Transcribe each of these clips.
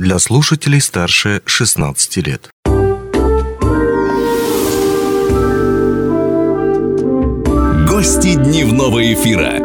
для слушателей старше 16 лет. Гости дневного эфира.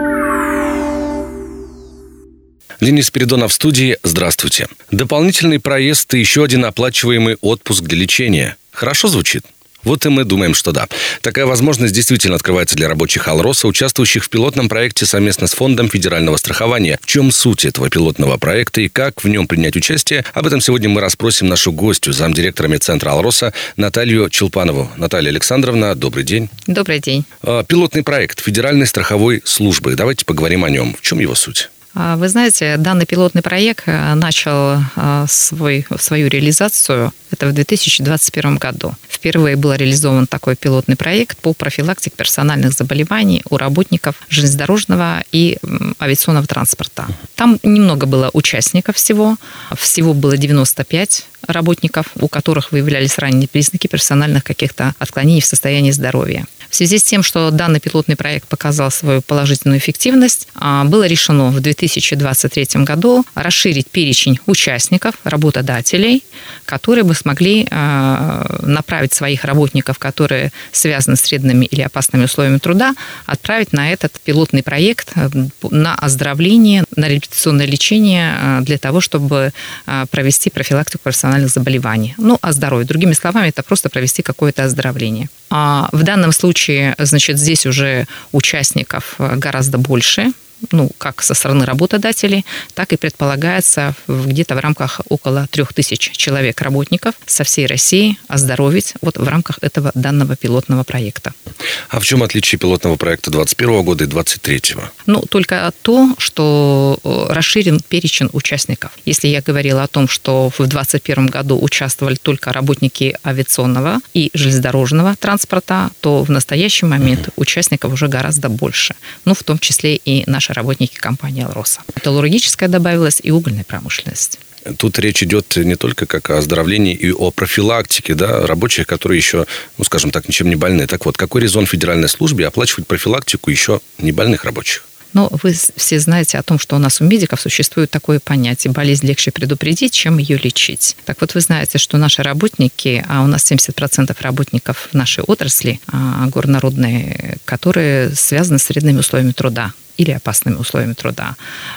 Денис Спиридонов в студии. Здравствуйте. Дополнительный проезд и еще один оплачиваемый отпуск для лечения. Хорошо звучит? Вот и мы думаем, что да. Такая возможность действительно открывается для рабочих Алроса, участвующих в пилотном проекте совместно с Фондом федерального страхования. В чем суть этого пилотного проекта и как в нем принять участие? Об этом сегодня мы расспросим нашу гостью, замдиректора медцентра Алроса Наталью Челпанову. Наталья Александровна, добрый день. Добрый день. А, пилотный проект Федеральной страховой службы. Давайте поговорим о нем. В чем его суть? А, вы знаете, данный пилотный проект э, начал а, свой, свою реализацию это в 2021 году. Впервые был реализован такой пилотный проект по профилактике персональных заболеваний у работников железнодорожного и авиационного транспорта. Там немного было участников всего. Всего было 95 работников, у которых выявлялись ранние признаки персональных каких-то отклонений в состоянии здоровья. В связи с тем, что данный пилотный проект показал свою положительную эффективность, а, было решено в 2023 году расширить перечень участников, работодателей, которые бы смогли а, направить своих работников, которые связаны с вредными или опасными условиями труда, отправить на этот пилотный проект э, на оздоровление, на реабилитационное лечение а, для того, чтобы провести профилактику профессиональных заболеваний. Ну, о здоровье. Другими словами, это просто провести какое-то оздоровление. В данном случае случае, значит, здесь уже участников э, гораздо больше, ну, как со стороны работодателей, так и предполагается где-то в рамках около трех тысяч человек работников со всей России оздоровить вот в рамках этого данного пилотного проекта. А в чем отличие пилотного проекта 2021 года и 2023? Ну, только то, что э, расширен перечень участников. Если я говорила о том, что в 2021 году участвовали только работники авиационного и железнодорожного транспорта, то в настоящий момент участников уже гораздо больше. Ну, в том числе и наши работники компании «Алроса». Металлургическая добавилась и угольная промышленность. Тут речь идет не только как о оздоровлении и о профилактике да, рабочих, которые еще, ну, скажем так, ничем не больны. Так вот, какой резон федеральной службе оплачивать профилактику еще не больных рабочих? Но вы все знаете о том, что у нас у медиков существует такое понятие «болезнь легче предупредить, чем ее лечить». Так вот, вы знаете, что наши работники, а у нас 70% работников в нашей отрасли а, горнорудные, которые связаны с вредными условиями труда, или опасными условиями труда.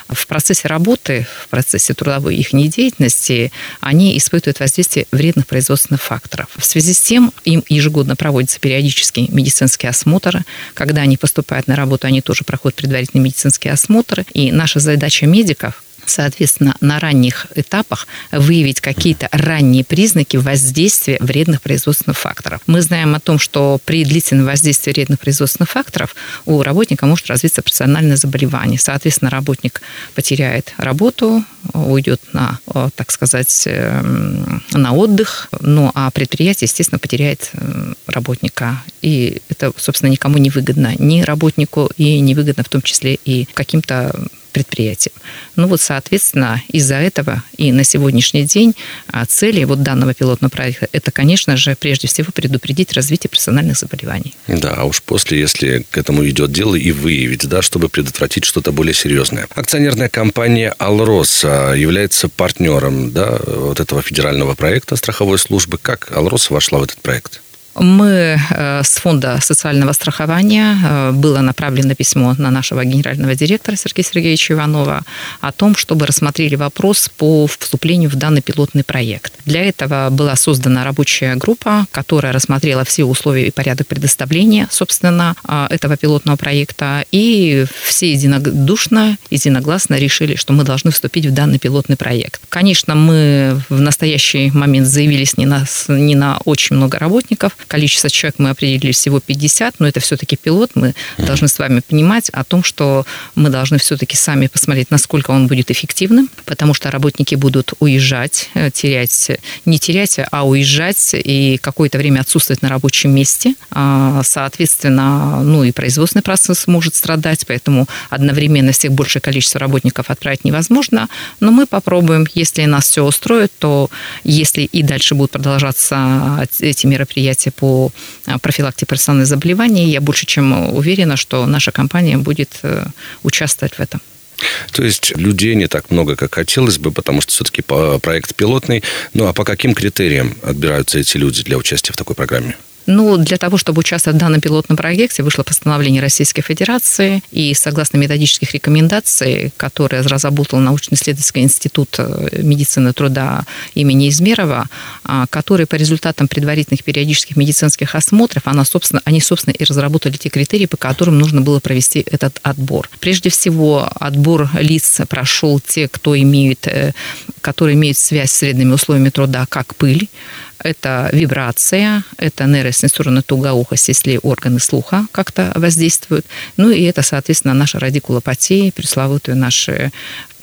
В процессе работы, в процессе трудовой их деятельности они испытывают воздействие вредных производственных факторов. В связи с тем им ежегодно проводится периодический медицинский осмотр. Когда они поступают на работу, они тоже проходят предварительный медицинский осмотр. И наша задача медиков соответственно, на ранних этапах выявить какие-то ранние признаки воздействия вредных производственных факторов. Мы знаем о том, что при длительном воздействии вредных производственных факторов у работника может развиться профессиональное заболевание. Соответственно, работник потеряет работу, уйдет на, так сказать, эм, на отдых, ну а предприятие, естественно, потеряет э, работника. И это, собственно, никому не выгодно. Ни работнику, и не выгодно в том числе и каким-то предприятиям. Ну вот, соответственно, из-за этого и на сегодняшний день а, цели вот данного пилотного проекта – это, конечно же, прежде всего предупредить развитие персональных заболеваний. Да, а уж после, если к этому идет дело, и выявить, да, чтобы предотвратить что-то более серьезное. Акционерная компания «Алрос» а, является партнером да, вот этого федерального проекта страховой службы. Как «Алрос» вошла в этот проект? Мы э, с фонда социального страхования э, было направлено письмо на нашего генерального директора Сергея Сергеевича Иванова о том, чтобы рассмотрели вопрос по вступлению в данный пилотный проект. Для этого была создана рабочая группа, которая рассмотрела все условия и порядок предоставления, собственно, э, этого пилотного проекта. И все единодушно, единогласно решили, что мы должны вступить в данный пилотный проект. Конечно, мы в настоящий момент заявились не на, не на очень много работников, количество человек мы определили всего 50, но это все-таки пилот. Мы mm-hmm. должны с вами понимать о том, что мы должны все-таки сами посмотреть, насколько он будет эффективным, потому что работники будут уезжать, э, терять, не терять, а уезжать и какое-то время отсутствовать на рабочем месте. А, соответственно, ну и производственный процесс может страдать, поэтому одновременно всех большее количество работников отправить невозможно. Но мы попробуем, если нас все устроит, то если и дальше будут продолжаться эти мероприятия по а, профилактике профессиональных заболеваний. Я больше чем уверена, что наша компания будет э, участвовать в этом. То есть людей не так много, как хотелось бы, потому что все-таки проект пилотный. Ну а по каким критериям отбираются эти люди для участия в такой программе? Ну, для того, чтобы участвовать в данном пилотном проекте, вышло постановление Российской Федерации, и согласно методических рекомендаций, которые разработал научно-исследовательский институт э, медицины труда имени Измерова, а, который по результатам предварительных периодических медицинских осмотров, она, собственно, они, собственно, и разработали те критерии, по которым нужно было провести этот отбор. Прежде всего, отбор лиц прошел те, кто имеют, э, которые имеют связь с вредными условиями труда, как пыль, это вибрация, это нейросенсорная тугоухость, если органы слуха как-то воздействуют. Ну и это, соответственно, наша радикулопатия, пресловутые наши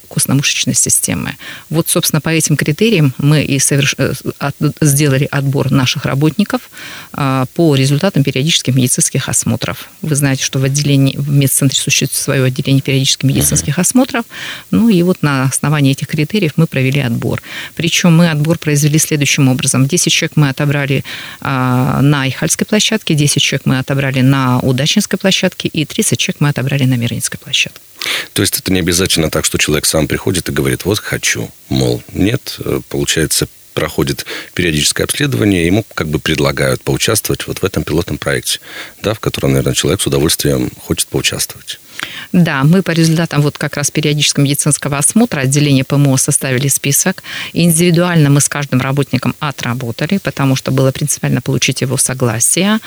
костно-мышечной системы. Вот, собственно, по этим критериям мы и соверш... Э, сделали отбор наших работников а, по результатам периодических медицинских осмотров. Вы знаете, что в отделении, в медцентре существует свое отделение периодических медицинских осмотров. Ну и вот на основании этих критериев мы провели отбор. Причем мы отбор произвели следующим образом. 10 человек мы отобрали а, на Ихальской площадке, 10 человек мы отобрали на Удачинской площадке и 30 человек мы отобрали на Мирнинской площадке. То есть это не обязательно так, что человек сам приходит и говорит, вот хочу. Мол, нет, э, получается, проходит периодическое обследование, ему как бы предлагают поучаствовать вот в этом пилотном проекте, да, в котором, наверное, человек с удовольствием хочет поучаствовать. Да, мы по результатам вот как раз периодического медицинского осмотра отделения ПМО составили список. Индивидуально мы с каждым работником отработали, потому что было принципиально получить его согласие.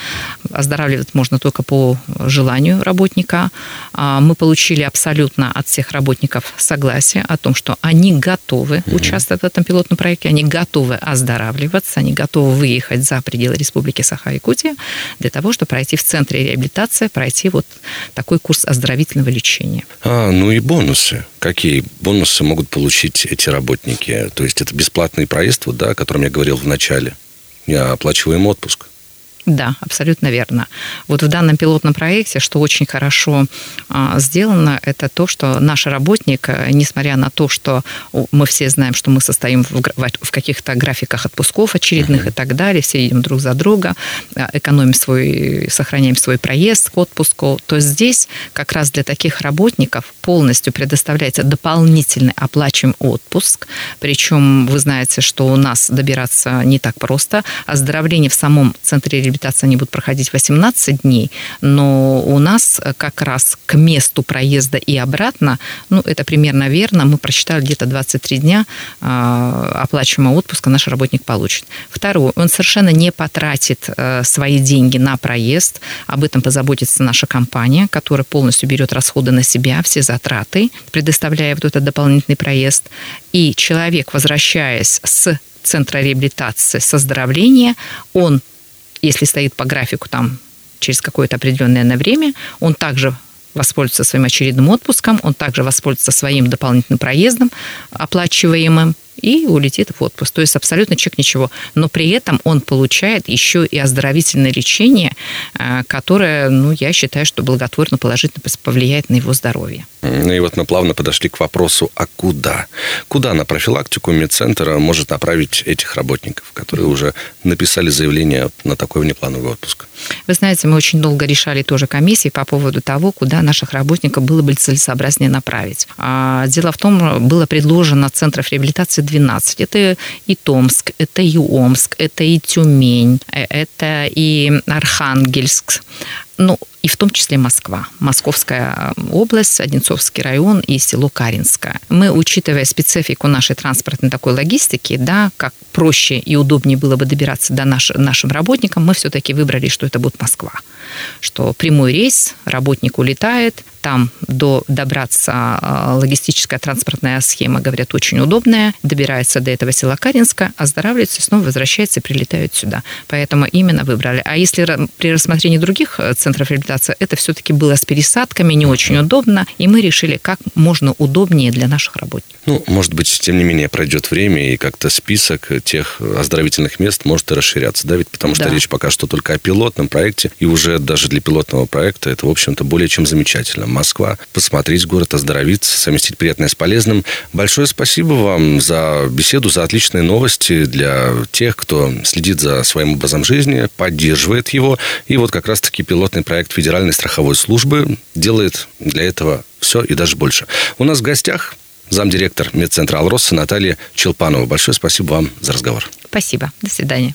Оздоравливать можно только по желанию работника. А, мы получили абсолютно от всех работников согласие о том, что они готовы участвовать в этом пилотном проекте, они готовы оздоравливаться, они готовы выехать за пределы Республики Саха-Якутия для того, чтобы пройти в центре реабилитации, пройти вот такой курс оздоровительного длительного лечения. А, ну и бонусы. Какие бонусы могут получить эти работники? То есть это бесплатный проезд, вот, да, о котором я говорил в начале. Я оплачиваем отпуск. Да, абсолютно верно. Вот в данном пилотном проекте, что очень хорошо а, сделано, это то, что наш работник, э, несмотря на то, что мы все знаем, что мы состоим в, в каких-то графиках отпусков очередных uh-huh. и так далее, все едем друг за друга, а, экономим свой, сохраняем свой проезд к отпуску, то здесь как раз для таких работников полностью предоставляется дополнительный оплачиваемый отпуск. Причем вы знаете, что у нас добираться не так просто. Оздоровление в самом центре реабилитации они будут проходить 18 дней, но у нас как раз к месту проезда и обратно, ну, это примерно верно, мы просчитали где-то 23 дня а, оплачиваемого отпуска наш работник получит. Второе, он совершенно не потратит э, свои деньги на проезд, об этом позаботится наша компания, которая полностью берет расходы на себя, все затраты, предоставляя вот этот дополнительный проезд. И человек, возвращаясь с центра реабилитации, с оздоровления, он если стоит по графику там через какое-то определенное время, он также воспользуется своим очередным отпуском, он также воспользуется своим дополнительным проездом оплачиваемым, и улетит в отпуск. То есть абсолютно человек ничего. Но при этом он получает еще и оздоровительное лечение, э, которое, ну, я считаю, что благотворно положительно повлияет на его здоровье. Ну и вот мы плавно подошли к вопросу, а куда? Куда на профилактику медцентра может направить этих работников, которые уже написали заявление на такой внеплановый отпуск? Вы знаете, мы очень долго решали тоже комиссии по поводу того, куда наших работников было бы целесообразнее направить. А дело в том, было предложено центров реабилитации 12. Это и Томск, это и Омск, это и Тюмень, э, это и Архангельск ну, и в том числе Москва, Московская э, область, Одинцовский район и село Каринское. Мы, учитывая специфику нашей транспортной такой логистики, да, как проще и удобнее было бы добираться до наш, нашим работникам, мы все-таки выбрали, что это будет Москва. Что прямой рейс, работник улетает, там до, добраться а, логистическая транспортная схема, говорят, очень удобная, добирается до этого села Каринска, оздоравливается, снова возвращается и прилетает сюда. Поэтому именно выбрали. А если при рассмотрении других э, центров реабилитации, это все-таки было с пересадками, не очень удобно, и мы решили, как можно удобнее для наших работников. Ну, может быть, тем не менее, пройдет время, и как-то список тех оздоровительных мест может и расширяться, да, ведь потому что да. речь пока что только о пилотном проекте, и уже даже для пилотного проекта это, в общем-то, более чем замечательно. Москва, посмотреть город, оздоровиться, совместить приятное с полезным. Большое спасибо вам за беседу, за отличные новости для тех, кто следит за своим образом жизни, поддерживает его. И вот как раз-таки пилотный проект Федеральной страховой службы делает для этого Все и даже больше. У нас в гостях замдиректор медцентра «Алроса» Наталья Челпанова. Большое спасибо вам за разговор. Спасибо. До свидания.